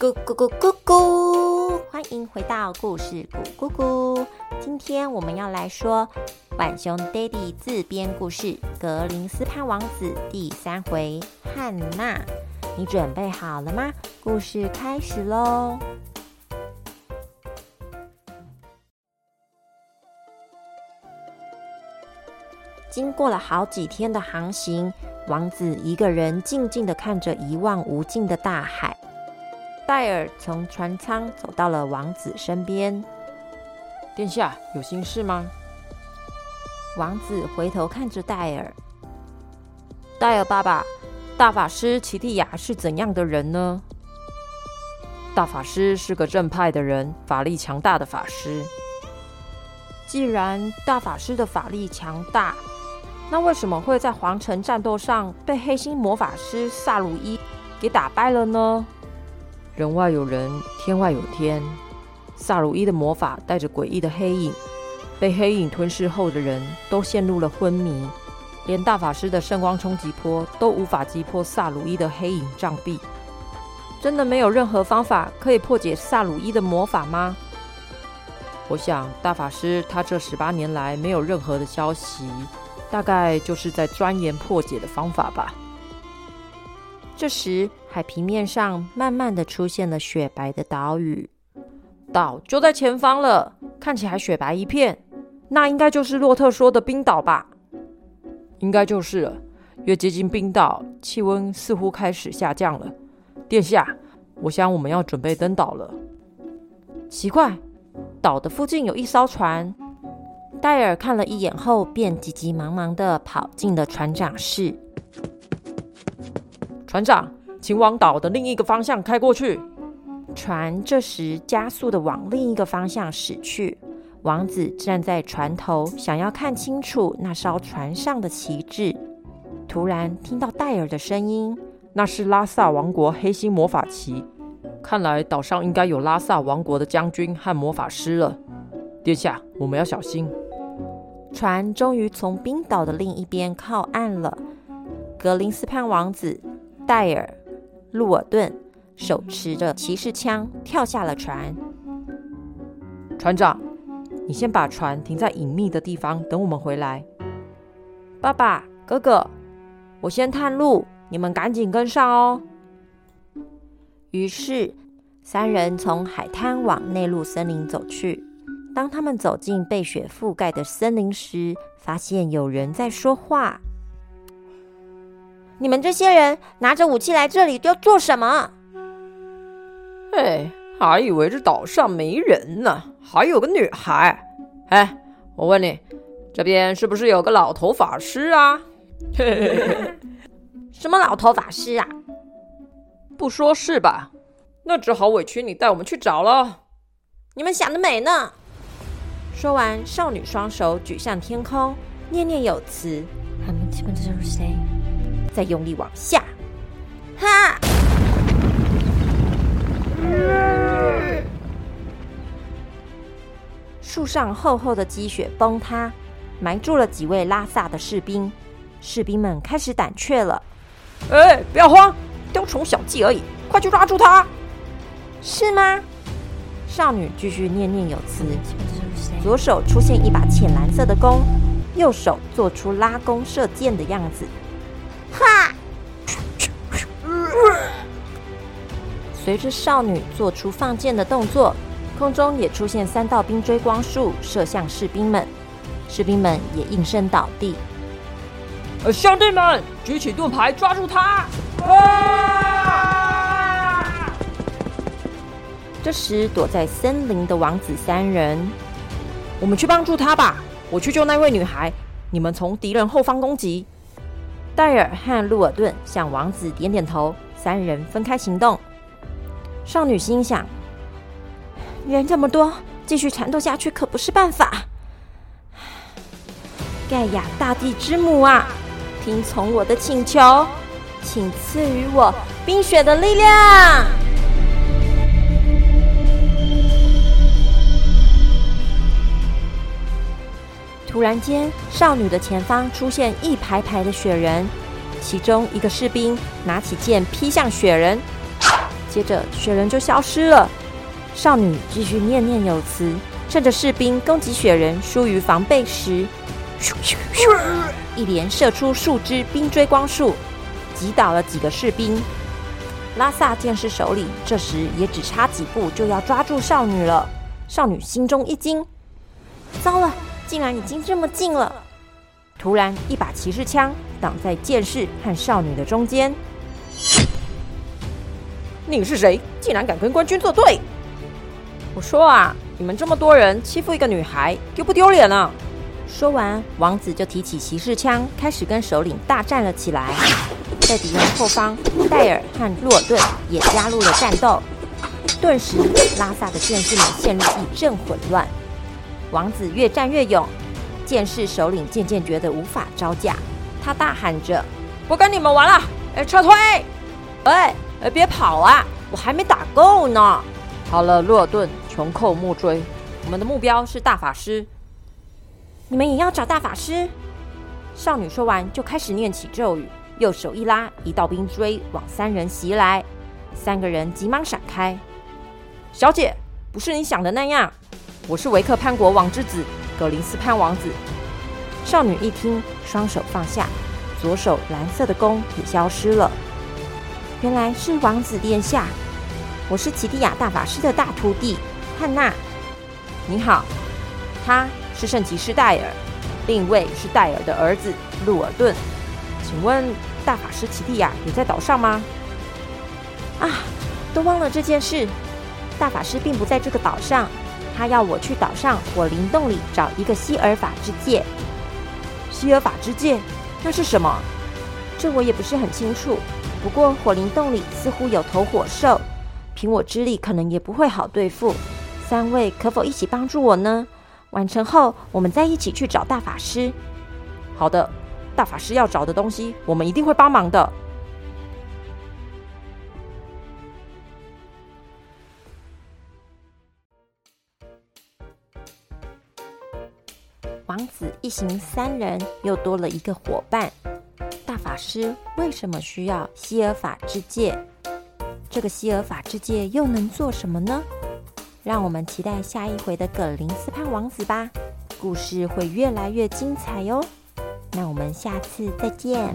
咕咕咕咕咕！欢迎回到故事咕咕咕。今天我们要来说浣熊爹地自编故事《格林斯潘王子》第三回汉娜。你准备好了吗？故事开始喽！经过了好几天的航行，王子一个人静静的看着一望无尽的大海。戴尔从船舱走到了王子身边。殿下有心事吗？王子回头看着戴尔。戴尔爸爸，大法师奇蒂亚是怎样的人呢？大法师是个正派的人，法力强大的法师。既然大法师的法力强大，那为什么会在皇城战斗上被黑心魔法师萨鲁伊给打败了呢？人外有人，天外有天。萨鲁伊的魔法带着诡异的黑影，被黑影吞噬后的人都陷入了昏迷，连大法师的圣光冲击波都无法击破萨鲁伊的黑影障壁。真的没有任何方法可以破解萨鲁伊的魔法吗？我想大法师他这十八年来没有任何的消息，大概就是在钻研破解的方法吧。这时，海平面上慢慢的出现了雪白的岛屿，岛就在前方了，看起来雪白一片，那应该就是洛特说的冰岛吧？应该就是了。越接近冰岛，气温似乎开始下降了。殿下，我想我们要准备登岛了。奇怪，岛的附近有一艘船。戴尔看了一眼后，便急急忙忙的跑进了船长室。船长，请往岛的另一个方向开过去。船这时加速的往另一个方向驶去。王子站在船头，想要看清楚那艘船上的旗帜。突然听到戴尔的声音：“那是拉萨王国黑心魔法旗，看来岛上应该有拉萨王国的将军和魔法师了。殿下，我们要小心。”船终于从冰岛的另一边靠岸了。格林斯潘王子。戴尔、路尔顿手持着骑士枪跳下了船。船长，你先把船停在隐秘的地方，等我们回来。爸爸、哥哥，我先探路，你们赶紧跟上哦。于是，三人从海滩往内陆森林走去。当他们走进被雪覆盖的森林时，发现有人在说话。你们这些人拿着武器来这里要做什么？哎，还以为这岛上没人呢，还有个女孩。哎，我问你，这边是不是有个老头法师啊？什么老头法师啊？不说是吧？那只好委屈你带我们去找了。你们想得美呢！说完，少女双手举向天空，念念有词。再用力往下，哈！树上厚厚的积雪崩塌，埋住了几位拉萨的士兵。士兵们开始胆怯了。哎，不要慌，雕虫小技而已，快去抓住他！是吗？少女继续念念有词，左手出现一把浅蓝色的弓，右手做出拉弓射箭的样子。随着少女做出放箭的动作，空中也出现三道冰锥光束，射向士兵们。士兵们也应声倒地。呃，兄弟们，举起盾牌，抓住他！这时，躲在森林的王子三人，我们去帮助他吧。我去救那位女孩，你们从敌人后方攻击。戴尔和路尔顿向王子点点头，三人分开行动。少女心想：人这么多，继续缠斗下去可不是办法。盖亚大地之母啊，听从我的请求，请赐予我冰雪的力量。突然间，少女的前方出现一排排的雪人，其中一个士兵拿起剑劈向雪人，接着雪人就消失了。少女继续念念有词，趁着士兵攻击雪人疏于防备时，咻咻咻，一连射出数支冰锥光束，击倒了几个士兵。拉萨剑士首领这时也只差几步就要抓住少女了。少女心中一惊，糟了，竟然已经这么近了！突然，一把骑士枪挡在剑士和少女的中间。你是谁？竟然敢跟官军作对？我说啊，你们这么多人欺负一个女孩，丢不丢脸啊？说完，王子就提起骑士枪，开始跟首领大战了起来。在敌人后方，戴尔和洛顿也加入了战斗。顿时，拉萨的剑士们陷入一阵混乱。王子越战越勇，剑士首领渐渐觉得无法招架，他大喊着：“不跟你们玩了！哎，撤退！哎，哎，别跑啊！我还没打够呢！”好了，洛尔顿。穷寇莫追，我们的目标是大法师。你们也要找大法师？少女说完，就开始念起咒语，右手一拉，一道冰锥往三人袭来。三个人急忙闪开。小姐，不是你想的那样，我是维克潘国王之子格林斯潘王子。少女一听，双手放下，左手蓝色的弓也消失了。原来是王子殿下，我是奇蒂亚大法师的大徒弟。汉娜，你好，他是圣骑士戴尔，另一位是戴尔的儿子路尔顿。请问大法师奇蒂亚也在岛上吗？啊，都忘了这件事。大法师并不在这个岛上，他要我去岛上火灵洞里找一个希尔法之戒。希尔法之戒，那是什么？这我也不是很清楚。不过火灵洞里似乎有头火兽，凭我之力，可能也不会好对付。三位可否一起帮助我呢？完成后，我们再一起去找大法师。好的，大法师要找的东西，我们一定会帮忙的。王子一行三人又多了一个伙伴。法师为什么需要希尔法之戒？这个希尔法之戒又能做什么呢？让我们期待下一回的葛林斯潘王子吧，故事会越来越精彩哟。那我们下次再见。